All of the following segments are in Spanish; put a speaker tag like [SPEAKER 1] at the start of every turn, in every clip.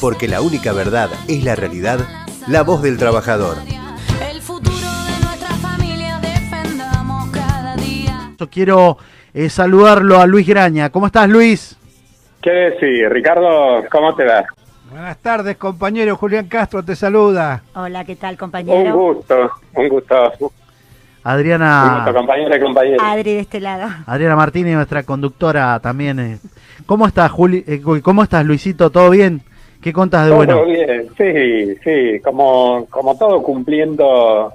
[SPEAKER 1] porque la única verdad es la realidad, la voz del trabajador.
[SPEAKER 2] El futuro de nuestra familia defendamos cada día.
[SPEAKER 3] Yo quiero eh, saludarlo a Luis Graña. ¿Cómo estás, Luis?
[SPEAKER 4] ¿Qué decís, Ricardo? ¿Cómo te va?
[SPEAKER 5] Buenas tardes, compañero. Julián Castro te saluda.
[SPEAKER 6] Hola, ¿qué tal,
[SPEAKER 4] Un
[SPEAKER 6] compañero?
[SPEAKER 4] gusto, un gusto. Un
[SPEAKER 3] Adriana,
[SPEAKER 4] gusto, compañera y compañero.
[SPEAKER 6] Adri de este lado.
[SPEAKER 3] Adriana Martínez, nuestra conductora también. eh. ¿Cómo estás, Juli? eh, ¿Cómo estás, Luisito? ¿Todo bien? ¿Qué contas de
[SPEAKER 4] Todo
[SPEAKER 3] bueno?
[SPEAKER 4] bien, sí, sí, como, como todo cumpliendo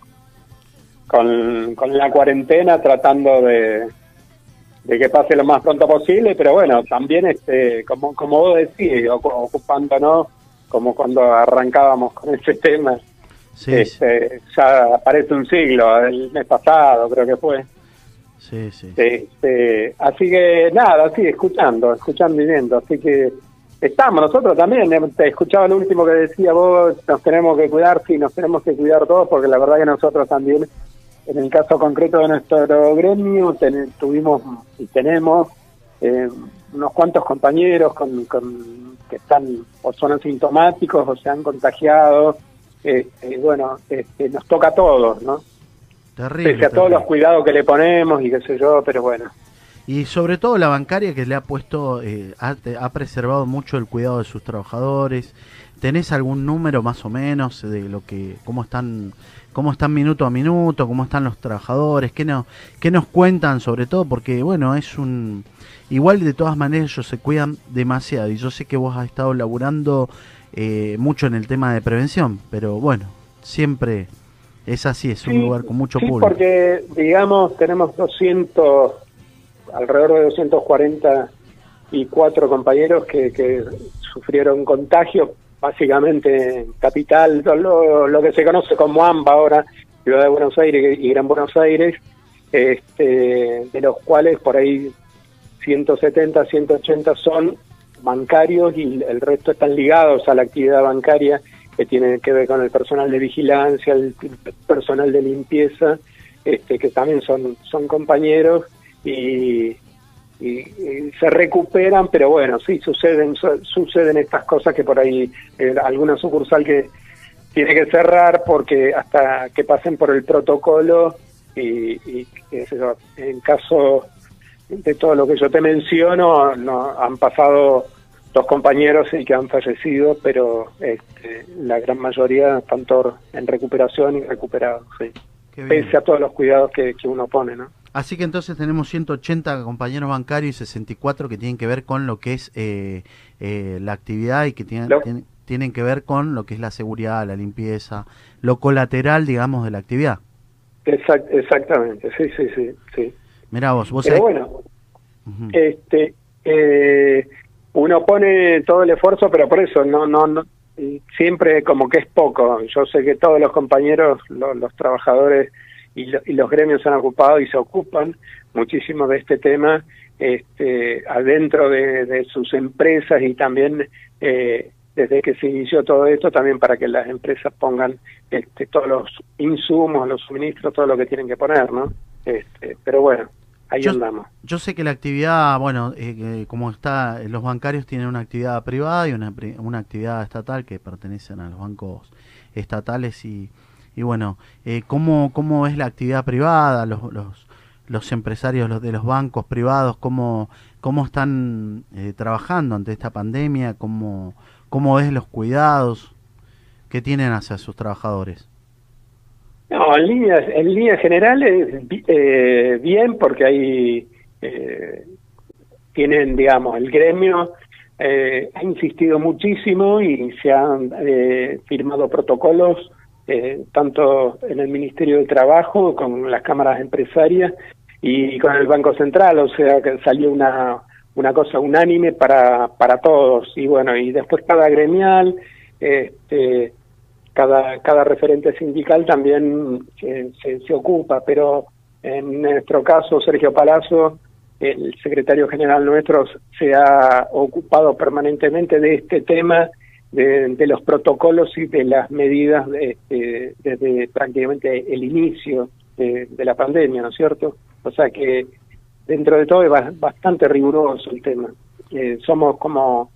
[SPEAKER 4] con, con la cuarentena, tratando de, de que pase lo más pronto posible, pero bueno, también, este como, como vos decís, ocu- ocupándonos, como cuando arrancábamos con ese tema,
[SPEAKER 3] Sí, sí,
[SPEAKER 4] este, ya parece un siglo, el mes pasado creo que fue.
[SPEAKER 3] sí, sí.
[SPEAKER 4] Este, así que nada, sí, escuchando, escuchando y viendo. Así que estamos nosotros también. eh, Te escuchaba lo último que decía vos, nos tenemos que cuidar, sí, nos tenemos que cuidar todos, porque la verdad que nosotros también, en el caso concreto de nuestro gremio, ten- tuvimos y tenemos eh, unos cuantos compañeros con, con- que están o son asintomáticos o se han contagiado. Eh, eh, bueno, este, nos toca a todos, ¿no?
[SPEAKER 3] Terrible.
[SPEAKER 4] Pese a todos los cuidados que le ponemos y qué sé yo, pero bueno.
[SPEAKER 3] Y sobre todo la bancaria que le ha puesto, eh, ha, preservado mucho el cuidado de sus trabajadores. ¿Tenés algún número más o menos de lo que, cómo están, cómo están minuto a minuto, cómo están los trabajadores, qué no, qué nos cuentan sobre todo? Porque bueno, es un, igual de todas maneras ellos se cuidan demasiado y yo sé que vos has estado laburando eh, mucho en el tema de prevención, pero bueno, siempre es así, es un
[SPEAKER 4] Sí,
[SPEAKER 3] lugar con mucho
[SPEAKER 4] sí,
[SPEAKER 3] público.
[SPEAKER 4] porque, digamos, tenemos 200, alrededor de 244 compañeros que, que sufrieron contagio, básicamente en Capital, lo, lo que se conoce como AMBA ahora, Ciudad de Buenos Aires y Gran Buenos Aires, este, de los cuales por ahí 170, 180 son bancarios y el resto están ligados a la actividad bancaria que tiene que ver con el personal de vigilancia, el personal de limpieza, este, que también son, son compañeros y, y- y se recuperan, pero bueno, sí, suceden, su- suceden estas cosas que por ahí eh, alguna sucursal que tiene que cerrar porque hasta que pasen por el protocolo y, y yo, en caso de todo lo que yo te menciono, no, han pasado dos compañeros y que han fallecido, pero este, la gran mayoría están todos en recuperación y recuperados, sí. Pese a todos los cuidados que, que uno pone, ¿no?
[SPEAKER 3] Así que entonces tenemos 180 compañeros bancarios y 64 que tienen que ver con lo que es eh, eh, la actividad y que tienen, tienen, tienen que ver con lo que es la seguridad, la limpieza, lo colateral, digamos, de la actividad.
[SPEAKER 4] Exact- exactamente, sí, sí, sí, sí.
[SPEAKER 3] Mirá vos, vos
[SPEAKER 4] Pero bueno, este eh, uno pone todo el esfuerzo pero por eso no no no siempre como que es poco yo sé que todos los compañeros lo- los trabajadores y, lo- y los gremios han ocupado y se ocupan muchísimo de este tema este adentro de, de sus empresas y también eh, desde que se inició todo esto también para que las empresas pongan este, todos los insumos los suministros todo lo que tienen que poner no este, pero bueno ahí
[SPEAKER 3] Yo-
[SPEAKER 4] andamos.
[SPEAKER 3] Yo sé que la actividad, bueno, eh, como está, los bancarios tienen una actividad privada y una, una actividad estatal que pertenecen a los bancos estatales y, y bueno, eh, ¿cómo, ¿cómo es la actividad privada? Los, los, los empresarios los de los bancos privados, ¿cómo, cómo están eh, trabajando ante esta pandemia? ¿Cómo, ¿Cómo ves los cuidados que tienen hacia sus trabajadores?
[SPEAKER 4] No, en líneas, en líneas generales, bi- eh, bien, porque ahí eh, tienen, digamos, el gremio eh, ha insistido muchísimo y se han eh, firmado protocolos, eh, tanto en el Ministerio de Trabajo, con las cámaras empresarias y con el Banco Central, o sea que salió una, una cosa unánime para, para todos. Y bueno, y después cada gremial, este, cada, cada referente sindical también se, se, se ocupa, pero en nuestro caso, Sergio Palazzo, el secretario general nuestro, se ha ocupado permanentemente de este tema, de, los protocolos y de las medidas de- desde prácticamente el inicio de, la pandemia, ¿no es cierto? O sea que dentro de todo es ba- bastante riguroso el tema. Eh, somos como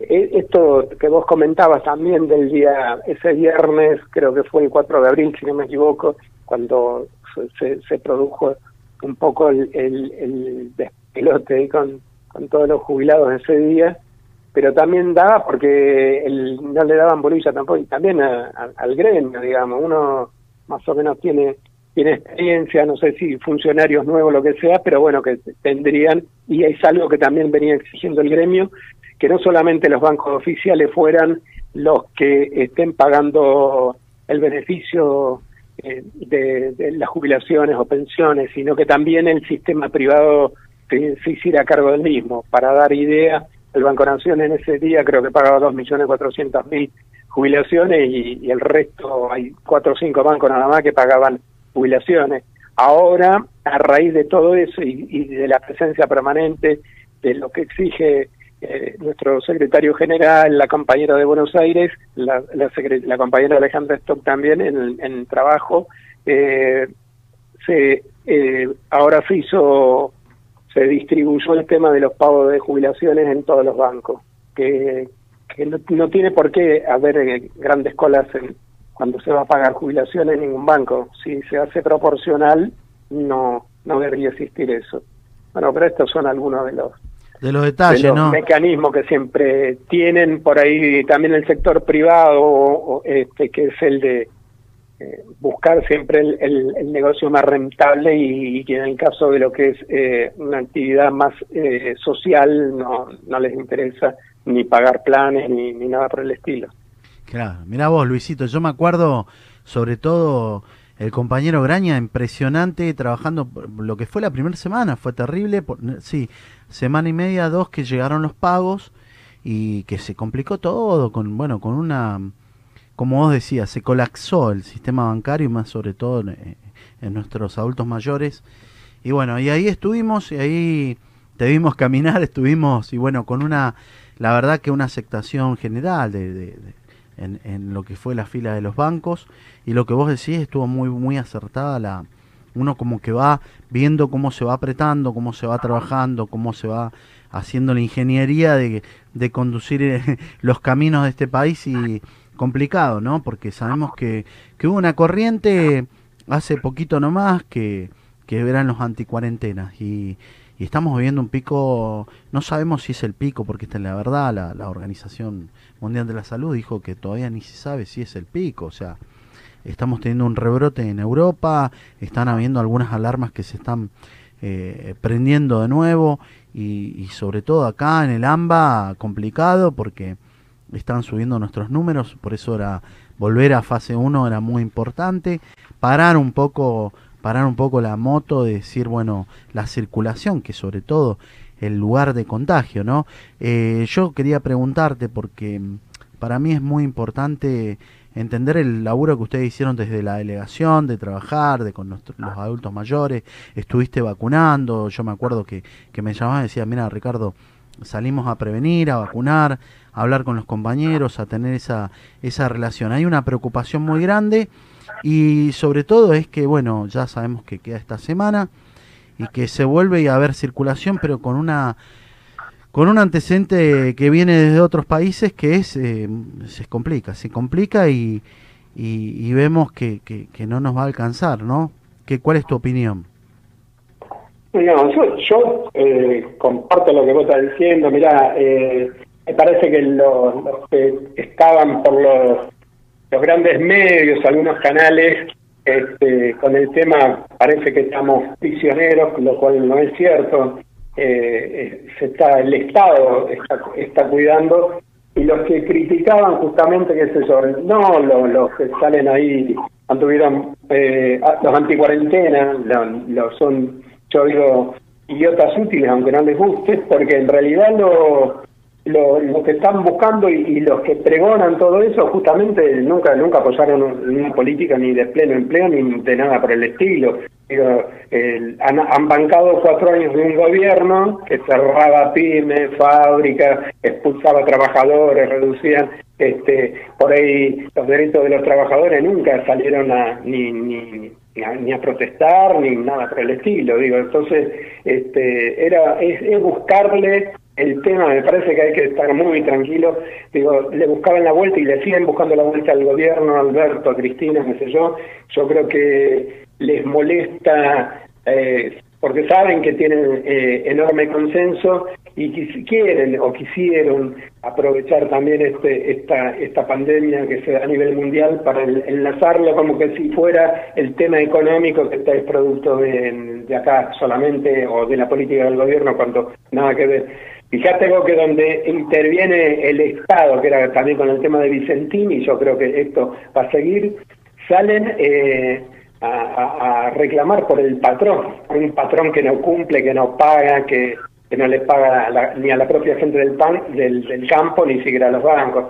[SPEAKER 4] eh, esto que vos comentabas también del día, ese viernes, creo que fue el 4 de abril, si no me equivoco, cuando se, se, produjo un poco el, el, el despelote con, con todos los jubilados ese día, pero también daba porque el, no le daban bolilla tampoco, y también a- al gremio, digamos, uno más o menos tiene tiene experiencia, no sé si funcionarios nuevos, lo que sea, pero bueno, que tendrían, y es algo que también venía exigiendo el gremio, que no solamente los bancos oficiales fueran los que estén pagando el beneficio eh, de, las jubilaciones o pensiones, sino que también el sistema privado se hiciera cargo del mismo. Para dar idea, el Banco Nación en ese día creo que pagaba 2.400.000 jubilaciones y, el resto, hay cuatro o cinco bancos nada más que pagaban jubilaciones. Ahora, a raíz de todo eso y, y de la presencia permanente de lo que exige eh, nuestro secretario general, la compañera de Buenos Aires, la, la, la compañera Alejandra Stock también en, en trabajo, eh, se, eh, ahora se hizo, se distribuyó el tema de los pagos de jubilaciones en todos los bancos, que, que no, no tiene por qué haber eh, grandes colas en, cuando se va a pagar jubilaciones en ningún banco. Si se hace proporcional, no, no debería existir eso. Bueno, pero estos son algunos de los
[SPEAKER 3] De los
[SPEAKER 4] de
[SPEAKER 3] detalles,
[SPEAKER 4] los
[SPEAKER 3] ¿no?
[SPEAKER 4] mecanismos que siempre tienen por ahí también el sector privado este que es el de eh, buscar siempre el, el- negocio más rentable y, que en el caso de lo que es eh, una actividad más eh, social no, no les interesa ni pagar planes ni, ni nada por el estilo.
[SPEAKER 3] Claro, mirá vos, Luisito, yo me acuerdo sobre todo el compañero Graña, impresionante, trabajando lo que fue la primera semana, fue terrible, por- sí, semana y media, dos que llegaron los pagos y que se complicó todo con, bueno, con una, como vos decías, se colapsó el sistema bancario, y más sobre todo en, en nuestros adultos mayores. Y bueno, y ahí estuvimos, y ahí te vimos caminar, estuvimos, y bueno, con una, la verdad que una aceptación general de, en lo que fue la fila de los bancos, y lo que vos decís estuvo muy, muy acertada la, uno como que va viendo cómo se va apretando, cómo se va trabajando, cómo se va haciendo la ingeniería de, de conducir eh, los caminos de este país y complicado, ¿no? Porque sabemos que, que hubo una corriente hace poquito nomás que, que eran los anticuarentenas y, y estamos viviendo un pico, no sabemos si es el pico, porque esta es la verdad, la, la Organización Mundial de la Salud dijo que todavía ni se sabe si es el pico, o sea, estamos teniendo un rebrote en Europa, están habiendo algunas alarmas que se están eh, prendiendo de nuevo y, y sobre todo acá en el AMBA complicado porque están subiendo nuestros números, por eso era volver a fase 1 era muy importante, parar un poco parar un poco la moto de decir, bueno, la circulación, que sobre todo el lugar de contagio, ¿no? Eh, yo quería preguntarte porque para mí es muy importante entender el laburo que ustedes hicieron desde la delegación, de trabajar, de con los adultos mayores, estuviste vacunando, yo me acuerdo que, que me llamaban y decía, mira Ricardo, salimos a prevenir, a vacunar, a hablar con los compañeros, a tener esa, esa relación. Hay una preocupación muy grande y sobre todo es que, bueno, ya sabemos que queda esta semana y que se vuelve a haber circulación, pero con una con un antecedente que viene desde otros países que es eh, se complica, se complica y, y, vemos que, que, que no nos va a alcanzar, ¿no? ¿Qué, ¿Cuál es tu opinión?
[SPEAKER 4] No, yo, yo eh, comparto lo que vos estás diciendo. Mirá, eh, me parece que los, los que estaban por los, los grandes medios, algunos canales, este, con el tema parece que estamos prisioneros, lo cual no es cierto. Eh, se está el Estado está, está cuidando y los que criticaban justamente qué sé yo no los, los que salen ahí anduvieron eh, los anticuarentena lo, lo son yo digo idiotas útiles aunque no les guste porque en realidad lo lo, que están buscando y, los que pregonan todo eso justamente nunca nunca apoyaron una política ni de pleno empleo ni de nada por el estilo. Digo, han, han bancado cuatro años de un gobierno que cerraba pymes, fábricas, expulsaba trabajadores, reducían este por ahí los derechos de los trabajadores nunca salieron a ni ni ni a, ni a protestar ni nada por el estilo digo entonces este era es, buscarle el tema, me parece que hay que estar muy tranquilo. Digo, le buscaban la vuelta y le siguen buscando la vuelta al gobierno, a Alberto, a Cristina, no sé yo. Yo creo que les molesta eh, porque saben que tienen eh, enorme consenso y que quieren o quisieron aprovechar también este, esta, esta pandemia que se a nivel mundial para enlazarlo como que si fuera el tema económico que está es producto de, de acá solamente o de la política del gobierno cuando nada que ver. Fíjate vos que donde interviene el Estado, que era también con el tema de Vicentini, yo creo que esto va a seguir, salen eh, a reclamar por el patrón, un patrón que no cumple, que no paga, que, que no le paga a la- ni a la propia gente del, pan, del, del campo, ni siquiera a los bancos.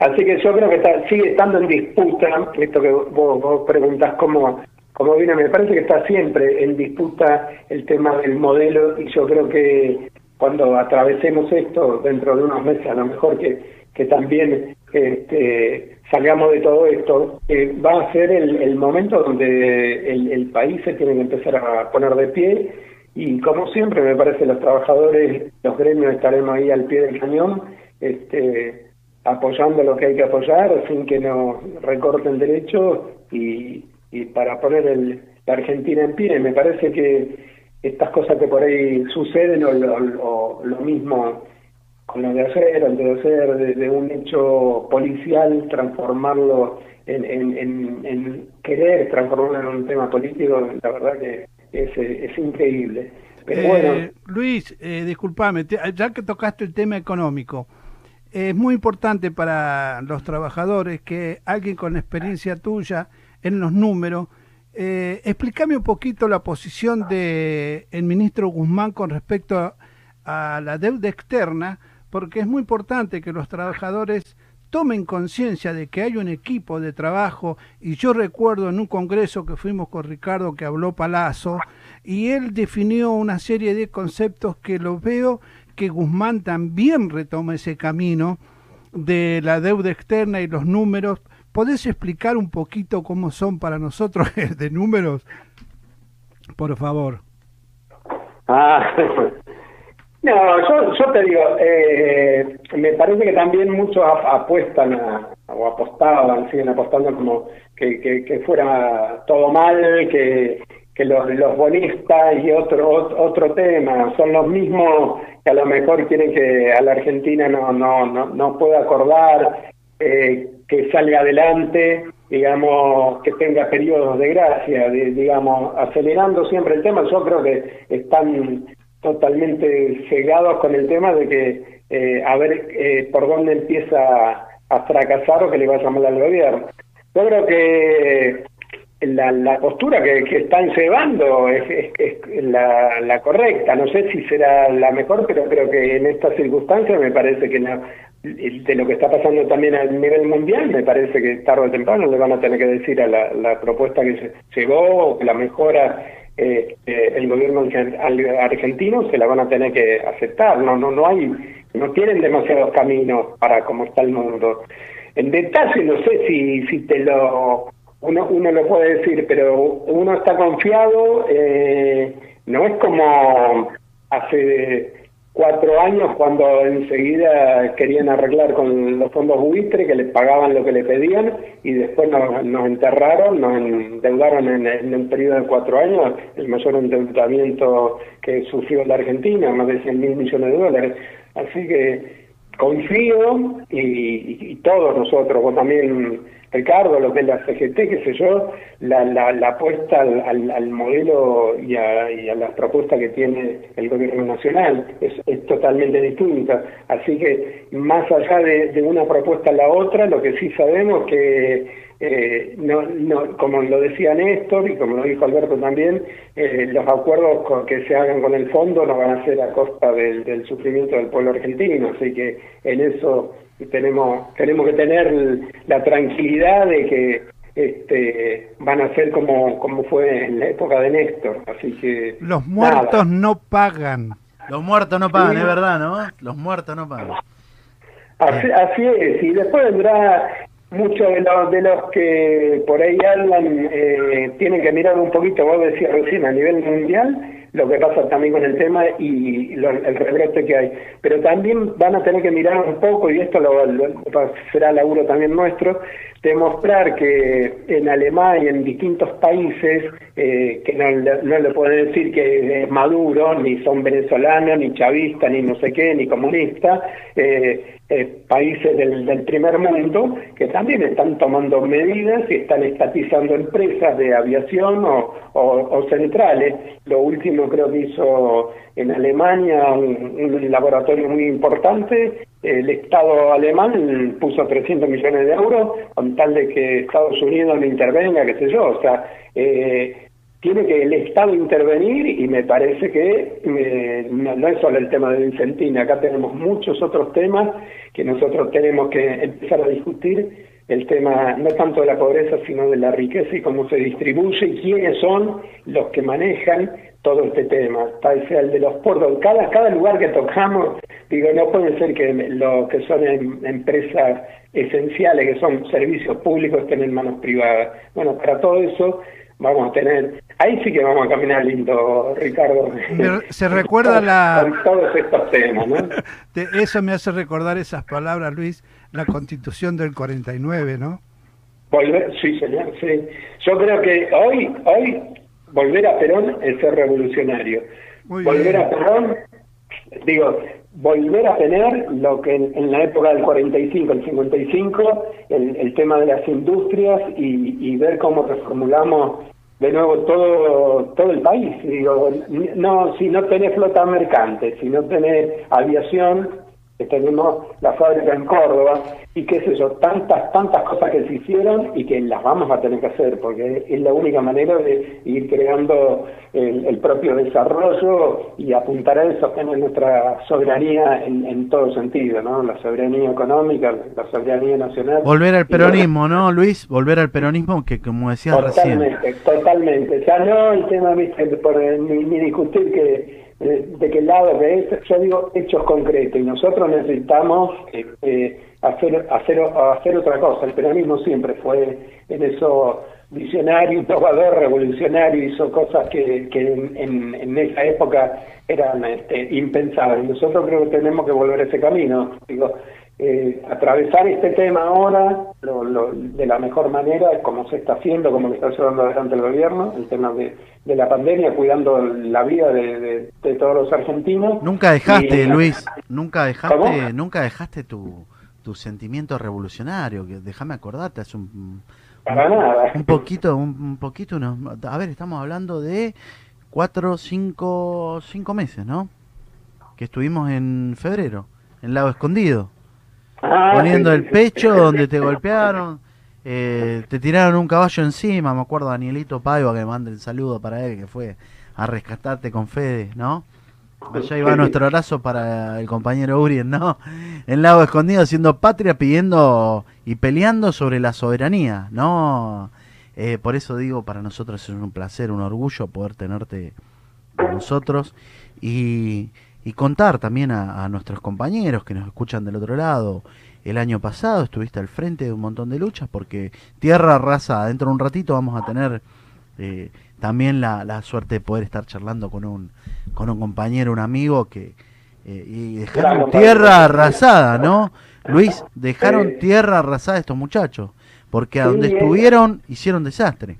[SPEAKER 4] Así que yo creo que está- sigue estando en disputa, esto que vos, vos preguntás cómo, cómo viene, me parece que está siempre en disputa el tema del modelo y yo creo que cuando atravesemos esto dentro de unos meses, a lo mejor que, que también este, salgamos de todo esto, eh, va a ser el, momento donde el país se tiene que empezar a poner de pie y como siempre me parece los trabajadores, los gremios estaremos ahí al pie del cañón, este, apoyando lo que hay que apoyar sin que nos recorten derechos y, y para poner el, la Argentina en pie. Me parece que estas cosas que por ahí suceden o lo, o lo mismo con lo de ayer, antes de ayer, de, un hecho policial, transformarlo en, en, en querer transformarlo en un tema político, la verdad que es, es increíble. Pero
[SPEAKER 5] Eh,
[SPEAKER 4] bueno,
[SPEAKER 5] Luis, eh, disculpame, te- ya que tocaste el tema económico, es muy importante para los trabajadores que alguien con experiencia tuya en los números, eh, explícame un poquito la posición del el ministro Guzmán con respecto a, a la deuda externa, porque es muy importante que los trabajadores tomen conciencia de que hay un equipo de trabajo y yo recuerdo en un congreso que fuimos con Ricardo que habló Palazzo y él definió una serie de conceptos que lo veo que Guzmán también retoma ese camino de la deuda externa y los números. ¿Podés explicar un poquito cómo son para nosotros de números? Por favor.
[SPEAKER 4] Ah, no, yo, yo te digo, eh, me parece que también muchos ap- apuestan a- o apostaban, siguen apostando como que, fuera todo mal, que, que los, los bonistas y otro ot- otro tema son los mismos que a lo mejor quieren que a la Argentina no no no, no pueda acordar, eh, que salga adelante, digamos, que tenga periodos de gracia, digamos, acelerando siempre el tema. Yo creo que están totalmente cegados con el tema de que eh, a ver eh, por dónde empieza a fracasar o que le vaya mal al gobierno. Yo creo que la, la postura que, que están llevando es, es- la, la correcta. No sé si será la mejor, pero creo que en estas circunstancias me parece que no- de lo que está pasando también a nivel mundial, me parece que tarde o temprano le van a tener que decir a la, la propuesta que se llegó, o que la mejora eh, eh, el gobierno argentino, se la van a tener que aceptar. No, no, no hay, no tienen demasiados caminos para cómo está el mundo. En detalle no sé si, si te lo uno, uno lo puede decir, pero uno está confiado, eh, no es como hace cuatro años cuando enseguida querían arreglar con los fondos buitre que les pagaban lo que le pedían y después nos, nos enterraron, nos endeudaron en, en un periodo de cuatro años, el mayor endeudamiento que sufrió la Argentina, más de 100 mil millones de dólares. Así que confío y, y- y todos nosotros, vos también, Ricardo, lo que es la CGT, qué sé yo, la, apuesta al, modelo y a, las propuestas que tiene el gobierno nacional es, totalmente distinta. Así que más allá de, una propuesta a la otra, lo que sí sabemos que eh, no, no, como lo decía Néstor y como lo dijo Alberto también, eh, los acuerdos que se hagan con el fondo no van a ser a costa del sufrimiento del pueblo argentino, así que en eso tenemos tenemos que tener la tranquilidad de que este, van a ser como, como fue en la época de Néstor, así que
[SPEAKER 5] Los
[SPEAKER 4] nada.
[SPEAKER 5] muertos no pagan.
[SPEAKER 3] Los muertos no pagan,
[SPEAKER 4] Sí.
[SPEAKER 3] es verdad, ¿no? Los muertos no pagan.
[SPEAKER 4] Así, así es, y después vendrá muchos de los, de los que por ahí andan, eh, tienen que mirar un poquito, vos decías recién, a nivel mundial, lo que pasa también con el tema y lo- el rebrote que hay. Pero también van a tener que mirar un poco, y esto lo, lo- será laburo también nuestro, demostrar que en Alemania, en distintos países, eh, que no, no le pueden decir que es Maduro, ni son venezolanos, ni chavistas, ni no sé qué, ni comunistas, eh, eh, países del, del primer mundo, que también están tomando medidas y están estatizando empresas de aviación o, o- centrales. Lo último creo que hizo en Alemania un, un laboratorio muy importante, el Estado alemán puso 300 millones de euros con tal de que Estados Unidos no intervenga, qué sé yo, o sea, eh, tiene que el Estado intervenir y me parece que eh, no, no es solo el tema de Vicentina, acá tenemos muchos otros temas que nosotros tenemos que empezar a discutir, el tema no tanto de la pobreza, sino de la riqueza y cómo se distribuye y quiénes son los que manejan todo este tema, tal sea el de los puertos, cada, cada lugar que tocamos, digo, no puede ser que lo que son em- empresas esenciales, que son servicios públicos, estén en manos privadas. Bueno, para todo eso vamos a tener, ahí sí que vamos a caminar lindo, Ricardo.
[SPEAKER 5] Pero se recuerda la-
[SPEAKER 4] Con todos estos temas, ¿no?
[SPEAKER 5] Eso me hace recordar esas palabras, Luis, la constitución del 49, ¿no?
[SPEAKER 4] Volver, sí, señor, sí. Yo creo que hoy, hoy, volver a Perón es ser revolucionario.
[SPEAKER 5] Muy
[SPEAKER 4] volver
[SPEAKER 5] bien.
[SPEAKER 4] a Perón, digo, volver a tener lo que en, en la época del 45, el 55, el, el tema de las industrias y, y ver cómo reformulamos de nuevo todo todo el país. Digo, no, si no tenés flota mercante, si no tenés aviación, que tenemos la fábrica en Córdoba y qué sé yo, tantas, tantas cosas que se hicieron y que las vamos a tener que hacer porque es la única manera de ir creando el, el propio desarrollo y apuntar a eso, tener nuestra soberanía en, en todo sentido, ¿no? La soberanía económica, la soberanía nacional.
[SPEAKER 3] Volver al
[SPEAKER 4] Y
[SPEAKER 3] peronismo, ¿no, Luis? Volver al peronismo que, como decías recién.
[SPEAKER 4] Totalmente, totalmente. Ya no el tema, viste, por, ni, ni discutir que eh, de qué lado que es, yo digo hechos concretos y nosotros necesitamos eh, hacer, hacer, hacer otra cosa. El peronismo siempre fue en eso visionario, innovador, revolucionario, hizo cosas que, que en, en, en esa época eran este, impensables. Nosotros creo que tenemos que volver a ese camino. Eh, atravesar este tema ahora lo, lo- de la mejor manera, como se está haciendo, como lo está llevando adelante el gobierno, el tema de, de la pandemia, cuidando la vida de, de- de todos los argentinos.
[SPEAKER 3] Nunca dejaste,
[SPEAKER 4] Y-
[SPEAKER 3] Luis, nunca dejaste,
[SPEAKER 4] ¿Cómo?
[SPEAKER 3] nunca dejaste tu, tu sentimiento revolucionario, que déjame acordarte, hace un,
[SPEAKER 4] Para nada.
[SPEAKER 3] un poquito, un, un poquito, unos- a ver, estamos hablando de cuatro, cinco, cinco meses, ¿no? Que estuvimos en febrero, en Lago Escondido,
[SPEAKER 4] Ah,
[SPEAKER 3] poniendo
[SPEAKER 4] sí,
[SPEAKER 3] el pecho
[SPEAKER 4] sí.
[SPEAKER 3] donde te golpearon, eh, te tiraron un caballo encima, me acuerdo Danielito Paiva que me manda el saludo para él, que fue a rescatarte con Fede, ¿no? Allá iba nuestro abrazo para el compañero Urien, ¿no? En Lago Escondido haciendo patria, pidiendo y peleando sobre la soberanía, ¿no? Eh, por eso digo, para nosotros es un placer, un orgullo poder tenerte con nosotros y, y contar también a, a nuestros compañeros que nos escuchan del otro lado. El año pasado estuviste al frente de un montón de luchas porque Tierra Arrasada, dentro de un ratito vamos a tener eh, también la, la suerte de poder estar charlando con un, con un compañero, un amigo que eh, y dejaron tierra arrasada, ¿no? Luis, dejaron tierra arrasada estos muchachos porque a donde
[SPEAKER 4] es-
[SPEAKER 3] estuvieron hicieron desastre.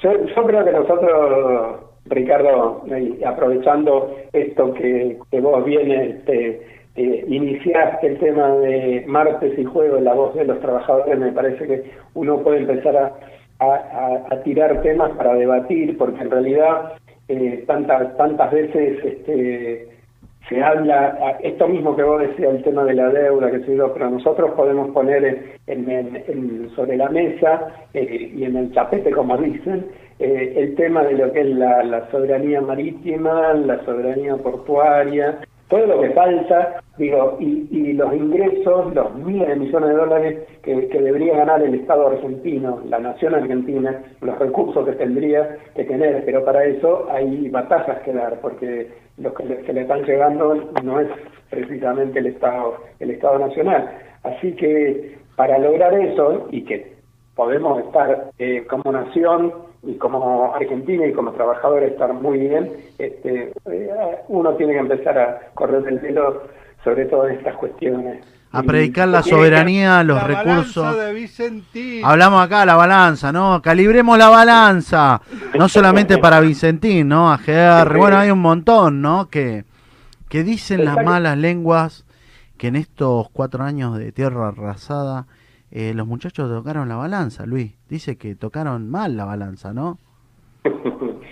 [SPEAKER 4] Yo, yo creo que nosotros, Ricardo, aprovechando esto que, vos vienes, este, eh, iniciaste el tema de martes y jueves, la voz de los trabajadores, me parece que uno puede empezar a, tirar temas para debatir, porque en realidad eh, tantas, tantas veces este, se habla, esto mismo que vos decías, el tema de la deuda, que se pero nosotros podemos poner en- sobre la mesa eh, y en el chapete, como dicen, eh, el tema de lo que es la, soberanía marítima, la soberanía portuaria, todo lo que falta, digo, y, y los ingresos, los miles de millones de dólares que, que debería ganar el Estado argentino, la nación argentina, los recursos que tendría que tener, pero para eso hay batallas que dar, porque lo que le, se le están llegando no es precisamente el Estado, el Estado nacional. Así que para lograr eso y que podemos estar eh, como nación y como argentino y como trabajador estar muy bien, este, eh, uno tiene que empezar a correr el velo sobre todo en estas cuestiones.
[SPEAKER 3] A predicar la soberanía, los
[SPEAKER 5] La
[SPEAKER 3] recursos.
[SPEAKER 5] de Vicentín.
[SPEAKER 3] Hablamos acá la balanza, ¿no? Calibremos la balanza. No solamente para Vicentín, ¿no? AGR. Bueno, hay un montón, ¿no? Que, que dicen las malas lenguas que en estos cuatro años de tierra arrasada eh, los muchachos tocaron la balanza, Luis. Dice que tocaron mal la balanza, ¿no?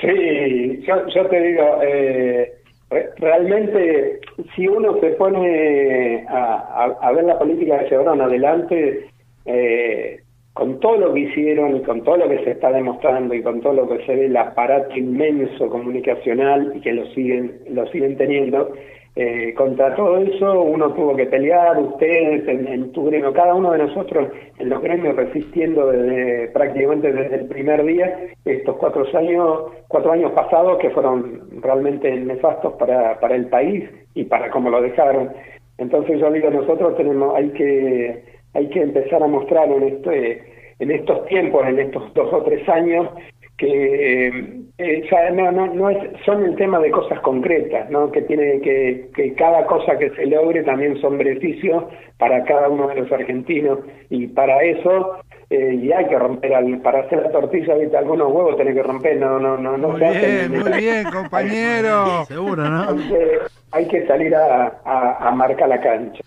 [SPEAKER 4] Sí, yo, te digo, eh, re- realmente si uno se pone a ver la política que llevaron adelante, eh, con todo lo que hicieron y con todo lo que se está demostrando y con todo lo que se ve el aparato inmenso comunicacional y que lo siguen, lo siguen teniendo, eh, contra todo eso uno tuvo que pelear, ustedes en, en tu gremio, cada uno de nosotros en los gremios resistiendo desde prácticamente desde el primer día estos cuatro años, cuatro años pasados que fueron realmente nefastos para, para el país y para cómo lo dejaron. Entonces yo digo, nosotros tenemos, hay que, hay que empezar a mostrar en este, en estos tiempos, en estos dos o tres años, que eh, eh, no, no, no es, son el tema de cosas concretas, ¿no? que tiene que, que cada cosa que se logre también son beneficios para cada uno de los argentinos y para eso eh, y hay que romper al, para hacer la tortilla ¿viste? algunos huevos tenés que romper no no no no
[SPEAKER 5] Muy
[SPEAKER 4] se hacen.
[SPEAKER 5] bien, muy bien, compañero.
[SPEAKER 3] Seguro, ¿no?
[SPEAKER 4] hay que, hay que salir a, a, a marcar la cancha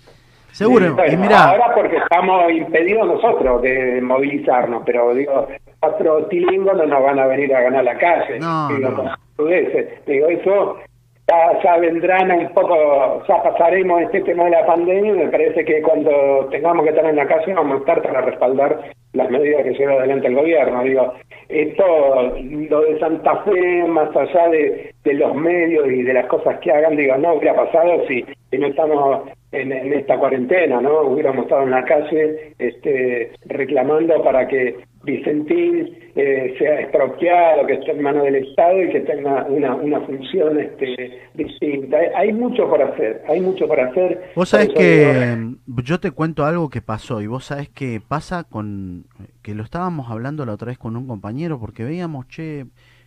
[SPEAKER 3] Seguro.
[SPEAKER 4] Bueno,
[SPEAKER 3] Y mira,
[SPEAKER 4] ahora porque estamos impedidos nosotros de movilizarnos, pero digo, cuatro tilingos no nos van a venir a ganar la calle.
[SPEAKER 3] No,
[SPEAKER 4] digo,
[SPEAKER 3] no.
[SPEAKER 4] digo, eso ya, ya vendrán un poco, ya pasaremos este tema de la pandemia y me parece que cuando tengamos que estar en la calle vamos a estar para respaldar las medidas que lleva adelante el gobierno. Digo, esto, lo de Santa Fe, más allá de, de los medios y de las cosas que hagan, digo, no hubiera pasado si, si no estamos en, en esta cuarentena, ¿no? Hubiéramos estado en la calle este, reclamando para que Vicentín eh, sea expropiado, que esté en manos del Estado y que tenga una, una función este, distinta. Hay- Hay mucho por hacer, hay mucho por hacer.
[SPEAKER 3] vos sabés que mm, yo te cuento algo que pasó y vos sabés que pasa con que lo estábamos hablando la otra vez con un compañero porque veíamos, che,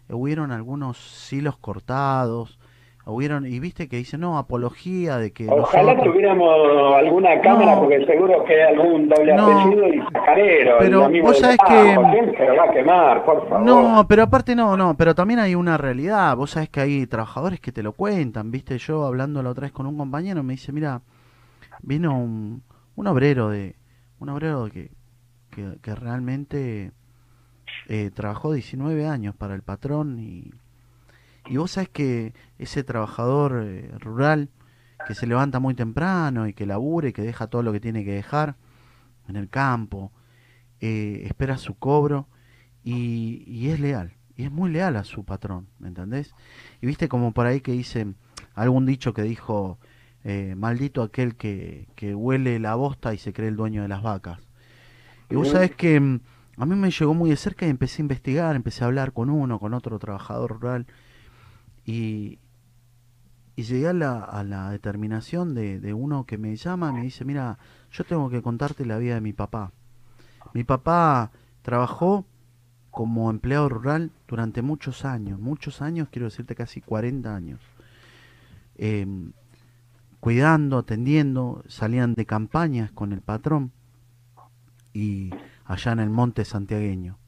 [SPEAKER 3] hubieron algunos silos cortados, hubieron y viste que dice, no, apología de que
[SPEAKER 4] Ojalá
[SPEAKER 3] nosotros-
[SPEAKER 4] tuviéramos alguna cámara,
[SPEAKER 3] No.
[SPEAKER 4] porque seguro que hay algún doble
[SPEAKER 3] No.
[SPEAKER 4] apellido y sacarero.
[SPEAKER 3] Pero
[SPEAKER 4] el
[SPEAKER 3] vos sabés que-
[SPEAKER 4] ¿quién se lo va a quemar, por favor?
[SPEAKER 3] No, pero aparte no, no, pero también hay una realidad. Vos sabés que hay trabajadores que te lo cuentan, viste, yo hablando la otra vez con un compañero me dice, mira, vino un, un obrero de, un obrero que, que, que realmente eh, trabajó 19 años para el patrón y, y vos sabés que ese trabajador eh, rural que se levanta muy temprano y que labure y que deja todo lo que tiene que dejar en el campo, eh, espera su cobro y, y es leal, y es muy leal a su patrón, ¿me entendés? Y viste como por ahí que dice algún dicho que dijo, eh, maldito aquel que, que huele la bosta y se cree el dueño de las vacas. Y vos sabés que mm, a mí me llegó muy de cerca y empecé a investigar, empecé a hablar con uno, con otro trabajador rural, y, y llegué a la, determinación de, de uno que me llama y me dice, mira, yo tengo que contarte la vida de mi papá. Mi papá trabajó como empleado rural durante muchos años, muchos años, quiero decirte casi 40 años. Em, cuidando, atendiendo, salían de campañas con el patrón y allá en el monte santiagueño.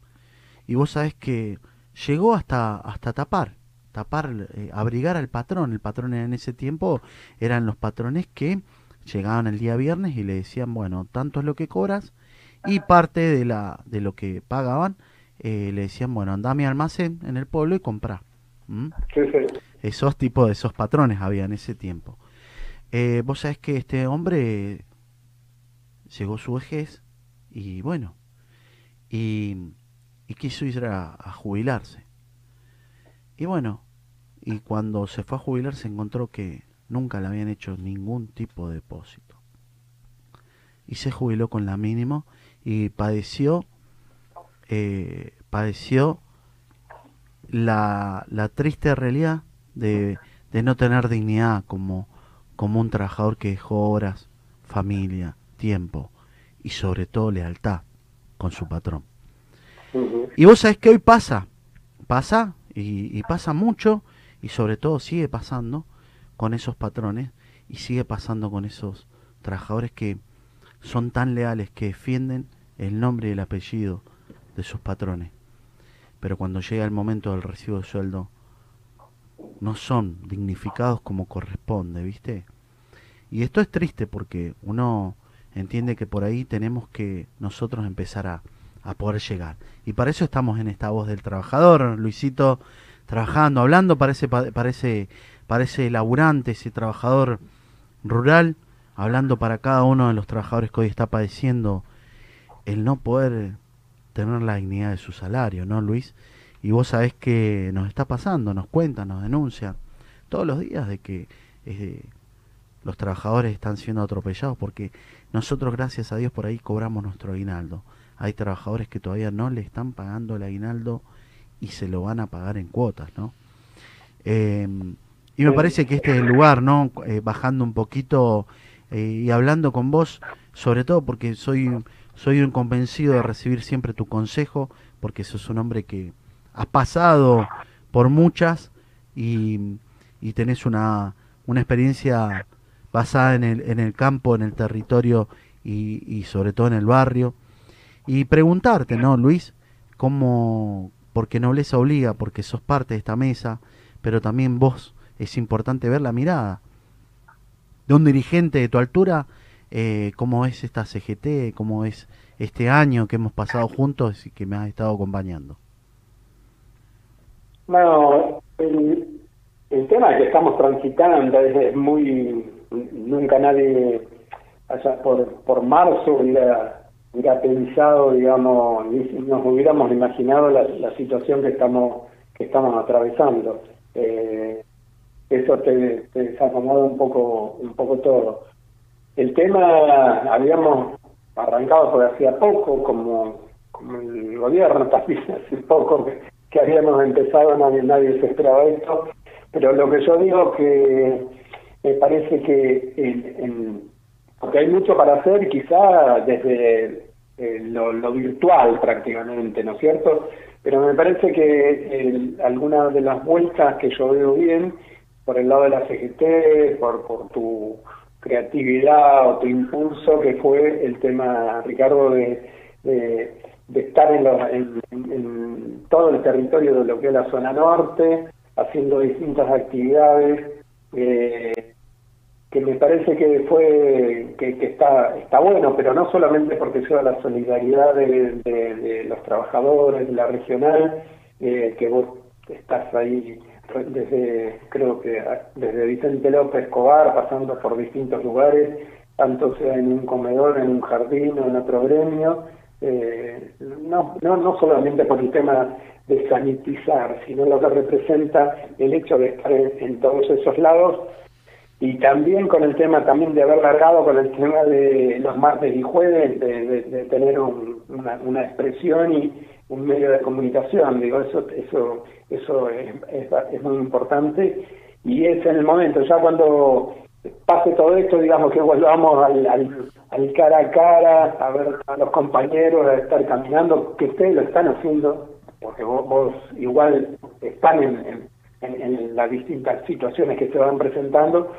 [SPEAKER 3] Y vos sabés que llegó hasta, hasta tapar, tapar, eh, abrigar al patrón. El patrón en ese tiempo eran los patrones que llegaban el día viernes y le decían, bueno, tanto es lo que cobras y parte de, la, de lo que pagaban eh, le decían, bueno, anda a mi almacén en el pueblo y comprá. ¿Mm?
[SPEAKER 4] Sí, sí.
[SPEAKER 3] Esos tipos de esos patrones había en ese tiempo. Eh, vos sabés que este hombre llegó su vejez y bueno, y, y quiso ir a, a jubilarse. Y bueno, y cuando se fue a jubilar se encontró que nunca le habían hecho ningún tipo de depósito. Y se jubiló con la mínima y padeció, eh, padeció la, la triste realidad de, de no tener dignidad como, como un trabajador que dejó horas, familia, tiempo y sobre todo lealtad con su patrón. Y vos sabés que hoy pasa, pasa y, y pasa mucho y sobre todo sigue pasando con esos patrones y sigue pasando con esos trabajadores que son tan leales que defienden el nombre y el apellido de sus patrones. Pero cuando llega el momento del recibo de sueldo, no son dignificados como corresponde, ¿viste? Y esto es triste porque uno entiende que por ahí tenemos que nosotros empezar a, a poder llegar. Y para eso estamos en esta voz del trabajador, Luisito, trabajando, hablando, parece, parece, parece laburante, ese trabajador rural, hablando para cada uno de los trabajadores que hoy está padeciendo el no poder tener la dignidad de su salario, ¿no, Luis? Y vos sabés que nos está pasando, nos cuentan, nos denuncian todos los días de que los trabajadores están siendo atropellados porque nosotros, gracias a Dios, por ahí cobramos nuestro aguinaldo. Hay trabajadores que todavía no le están pagando el aguinaldo y se lo van a pagar en cuotas, ¿no? Eh, y me parece que este es el lugar, ¿no? Eh, bajando un poquito eh, y hablando con vos, sobre todo porque soy, soy un convencido de recibir siempre tu consejo, porque sos un hombre que has pasado por muchas y, y tenés una, una experiencia basada en el, en el campo, en el territorio y, y sobre todo en el barrio. Y preguntarte, ¿no, Luis? ¿Cómo, porque nobleza obliga, porque sos parte de esta mesa, pero también vos es importante ver la mirada de un dirigente de tu altura, eh, cómo es esta CGT, cómo es este año que hemos pasado juntos y que me has estado acompañando.
[SPEAKER 4] No, el, el tema que estamos transitando es, es muy. Nunca nadie, allá por, por marzo, hubiera, pensado, digamos, ni nos hubiéramos imaginado la, situación que estamos que estamos atravesando. Eh, eso te, desacomoda un poco, un poco todo. El tema, habíamos arrancado por hacía poco, como, como el gobierno también hace poco que, habíamos empezado, nadie, nadie se esperaba esto, pero lo que yo digo que me parece que en- porque hay mucho para hacer quizá desde eh, lo, virtual prácticamente, ¿no es cierto? Pero me parece que algunas de las vueltas que yo veo bien, por el lado de la CGT, por, por tu creatividad o tu impulso, que fue el tema, Ricardo, de, de, estar en- en todo el territorio de lo que es la zona norte, haciendo distintas actividades. eh, que me parece que fue que, que está está bueno pero no solamente porque sea la solidaridad de, los trabajadores de la regional eh, que vos estás ahí desde creo que desde Vicente López Escobar pasando por distintos lugares tanto sea en un comedor en un jardín o en otro gremio eh, no, no no solamente por el tema de sanitizar sino lo que representa el hecho de estar en todos esos lados y también con el tema también de haber largado con el tema de los martes y jueves de, tener un- una, una expresión y un medio de comunicación digo eso eso eso es, es, muy importante y es en el momento ya cuando pase todo esto digamos que volvamos al, al, cara a cara a ver a los compañeros a estar caminando que ustedes lo están haciendo porque vos, vos igual están en, en las distintas situaciones que se van presentando.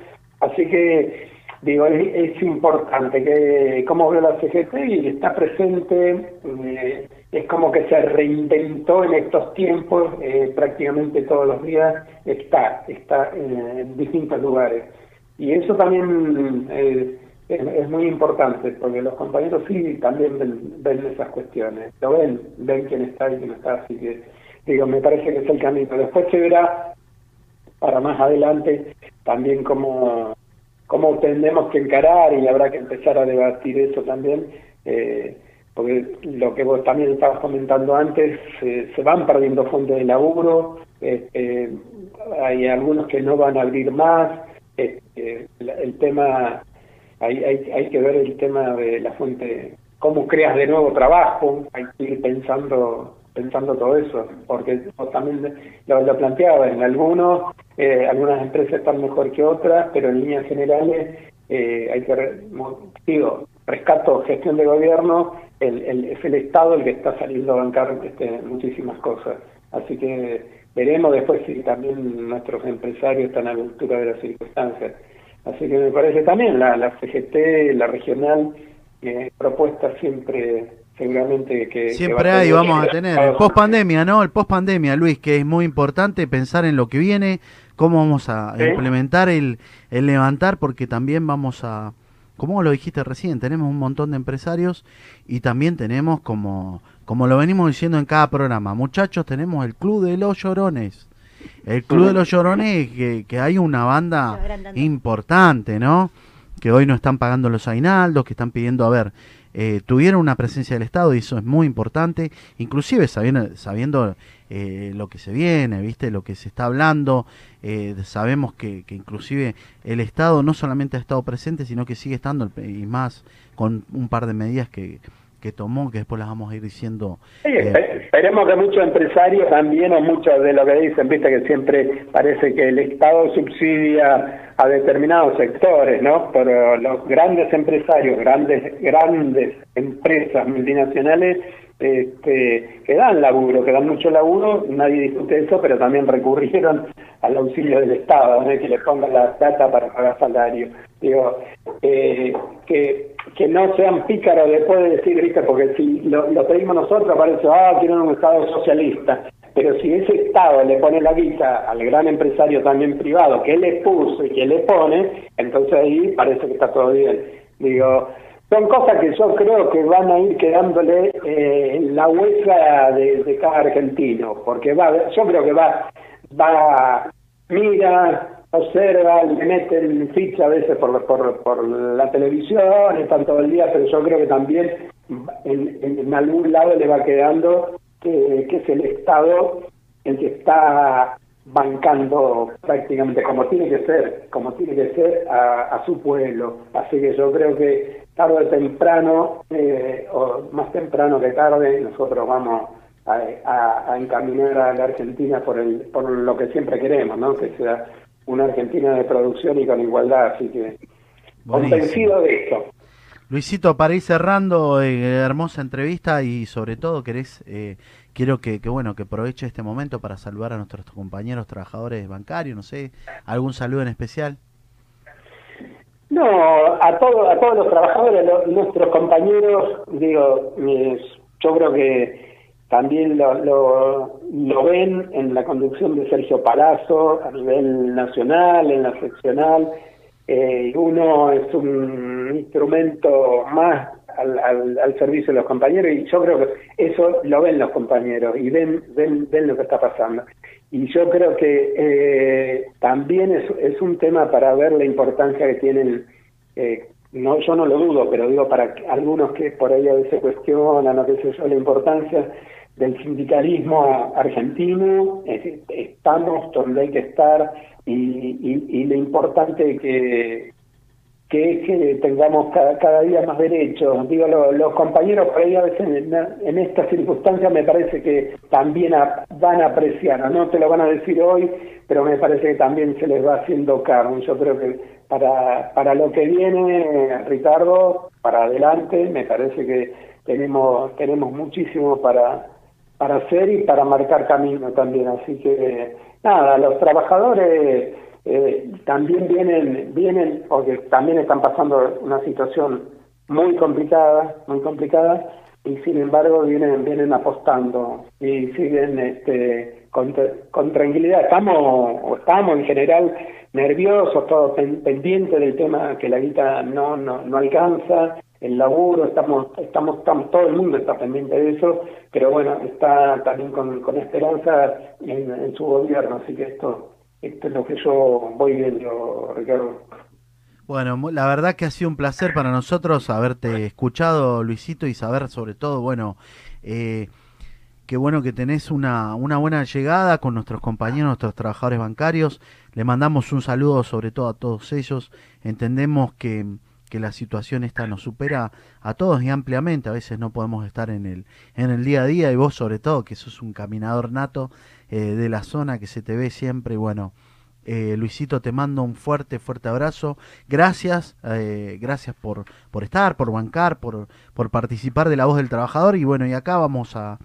[SPEAKER 4] Así que, digo, es, importante que, como veo la CGT y está presente, eh, es como que se reinventó en estos tiempos, eh, prácticamente todos los días está, está en, en distintos lugares. Y eso también eh, es, es muy importante, porque los compañeros sí también ven, ven esas cuestiones, lo ven, ven quién está y quién no está, así que digo, me parece que es el camino. Después se verá para más adelante también cómo, cómo tendremos que encarar y habrá que empezar a debatir eso también, eh, porque lo que vos también estabas comentando antes, se van perdiendo fuentes de laburo, eh, hay algunos que no van a abrir más, el, el tema, hay, hay, hay que ver el tema de la fuente, cómo creas de nuevo trabajo, hay que ir pensando pensando todo eso, porque también lo, planteaba, en algunos, eh, algunas empresas están mejor que otras, pero en líneas generales eh, hay que, digo, rescato gestión de gobierno el, el- es el Estado el que está saliendo a bancar este, muchísimas cosas. Así que veremos después si también nuestros empresarios están a la altura de las circunstancias. Así que me parece también la, la CGT, la regional, eh, propuestas siempre, seguramente que... que
[SPEAKER 3] Siempre
[SPEAKER 4] va
[SPEAKER 3] hay,
[SPEAKER 4] tener
[SPEAKER 3] vamos a tener. El post pandemia, ¿no? El post pandemia, Luis, que es muy importante pensar en lo que viene, cómo vamos a
[SPEAKER 4] Sí.
[SPEAKER 3] implementar el, el levantar, porque también vamos a, como lo dijiste recién, tenemos un montón de empresarios y también tenemos, como, como lo venimos diciendo en cada programa, muchachos, tenemos el Club de los Llorones. El Club de los Llorones, que, que hay una banda importante, ¿no? Que hoy no están pagando los aguinaldos, que están pidiendo, a ver, eh, tuvieron una presencia del Estado y eso es muy importante, inclusive sabiendo, sabiendo eh, lo que se viene, viste, lo que se está hablando, eh, sabemos que, que inclusive el Estado no solamente ha estado presente, sino que sigue estando, y más con un par de medidas que, que tomó, que después las vamos a ir diciendo.
[SPEAKER 4] Sí,
[SPEAKER 3] eh,
[SPEAKER 4] espe- esperemos que muchos empresarios también, o muchos de lo que dicen, viste que siempre parece que el Estado subsidia a determinados sectores, ¿no? Pero los grandes empresarios, grandes grandes empresas multinacionales este, que dan laburo, que dan mucho laburo, nadie discute eso, pero también recurrieron al auxilio del Estado, ¿no? que le pongan la plata para pagar salario. Digo, eh, que, que no sean pícaros después de decir, ¿viste? porque si lo, lo pedimos nosotros parece, ah, quieren un Estado socialista. Pero si ese Estado le pone la guita al gran empresario también privado, que le puso y que le pone, entonces ahí parece que está todo bien. Digo, son cosas que yo creo que van a ir quedándole eh, en la huesa de, cada argentino, porque va, yo creo que va, va, mira, observa, le meten ficha a veces por, por, por la televisión, están todo el día, pero yo creo que también en- en algún lado le va quedando que, que es el Estado el que está bancando prácticamente como tiene que ser, como tiene que ser a, a su pueblo. Así que yo creo que tarde o temprano, eh, o más temprano que tarde, nosotros vamos a, a- a encaminar a la Argentina por, el, por lo que siempre queremos, ¿no? Que sea una Argentina de producción y con igualdad. Así que
[SPEAKER 3] Buenísimo.
[SPEAKER 4] convencido de esto.
[SPEAKER 3] Luisito, para ir cerrando, eh, hermosa entrevista y sobre todo querés, eh, quiero que, bueno que aproveche este momento para saludar a nuestros compañeros trabajadores bancarios, no sé, algún saludo en especial.
[SPEAKER 4] No, a, todo, a todos los trabajadores, lo- nuestros compañeros, digo, yo creo que también lo, lo, lo ven en la conducción de Sergio Palazzo a nivel nacional, en la seccional. Eh, uno es un instrumento más al, al, al servicio de los compañeros y yo creo que eso lo ven los compañeros y ven, ven, ven lo que está pasando. Y yo creo que eh, también es, es un tema para ver la importancia que tienen, eh, no yo no lo dudo, pero digo para algunos que por ahí a veces cuestionan o qué sé yo, la importancia del sindicalismo argentino, es estamos donde hay que estar y, y, y lo importante que, que es que tengamos cada, cada día más derechos. Digo, lo- los compañeros por ahí a veces en, en estas circunstancias me parece que también van a apreciar, no te lo van a decir hoy, pero me parece que también se les va haciendo cargo. Yo creo que para, para lo que viene, Ricardo, para adelante, me parece que tenemos, tenemos muchísimo para, para hacer y para marcar camino también. Así que, nada, los trabajadores eh, también vienen, vienen, porque también están pasando una situación muy complicada, muy complicada, y sin embargo vienen, vienen apostando y siguen este, con, tranquilidad. Estamos, o estamos en general nerviosos, todos pen- pendientes del tema que la guita no, no, no alcanza, el laburo, estamos, estamos, estamos, todo el mundo está pendiente de eso, pero bueno, está también con, con esperanza en, su gobierno, así que esto, esto es lo que yo voy viendo, Ricardo.
[SPEAKER 3] Bueno, la verdad que ha sido un placer para nosotros haberte escuchado, Luisito, y saber sobre todo, bueno, eh, qué bueno que tenés una, una buena llegada con nuestros compañeros, nuestros trabajadores bancarios. Le mandamos un saludo sobre todo a todos ellos. Entendemos que, que la situación esta nos supera a todos y ampliamente. A veces no podemos estar en el, en el día a día y vos sobre todo, que sos un caminador nato eh, de la zona, que se te ve siempre, bueno, Eh, Luisito, te mando un fuerte, fuerte abrazo. Gracias, eh, gracias por, por estar, por bancar, por, por participar de la voz del trabajador. Y bueno, y acá vamos a,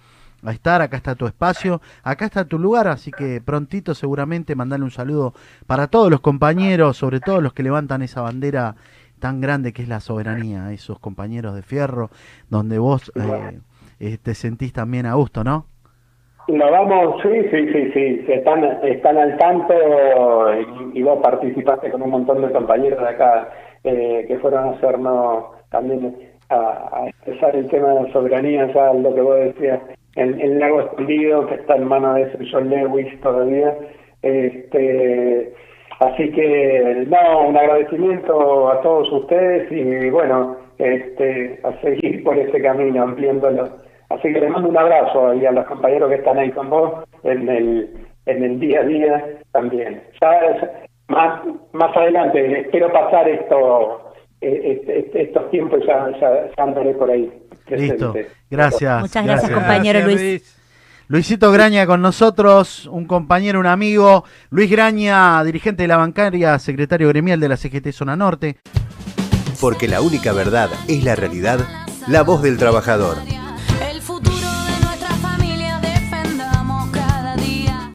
[SPEAKER 3] a estar, acá está tu espacio, acá está tu lugar, así que prontito seguramente mandarle un saludo para todos los compañeros, sobre todo los que levantan esa bandera tan grande que es la soberanía, esos compañeros de fierro, donde vos eh, eh, te sentís también a gusto, ¿no?
[SPEAKER 4] Nos vamos, sí, sí, sí, sí, están, están al tanto y, y vos participaste con un montón de compañeros de acá eh, que fueron a hacernos también a, a expresar el tema de la soberanía, ya lo que vos decías, en el lago escondido que está en manos de ese John Lewis todavía. Este, así que, no, un agradecimiento a todos ustedes y bueno, este, a seguir por ese camino, ampliándolo. Así que les mando un abrazo y a los compañeros que están ahí con vos en el, en el día a día también. Ya es- más, más adelante, espero pasar esto, eh, este- este- estos tiempos ya, ya, ya andaré por ahí.
[SPEAKER 3] Listo,
[SPEAKER 4] presente.
[SPEAKER 3] gracias.
[SPEAKER 6] Muchas gracias, compañero
[SPEAKER 5] Gracias,
[SPEAKER 6] Luis.
[SPEAKER 3] Luisito Graña con nosotros, un compañero, un amigo. Luis Graña, dirigente de la bancaria, secretario gremial de la CGT Zona Norte.
[SPEAKER 1] Porque la única verdad es la realidad, la voz del trabajador.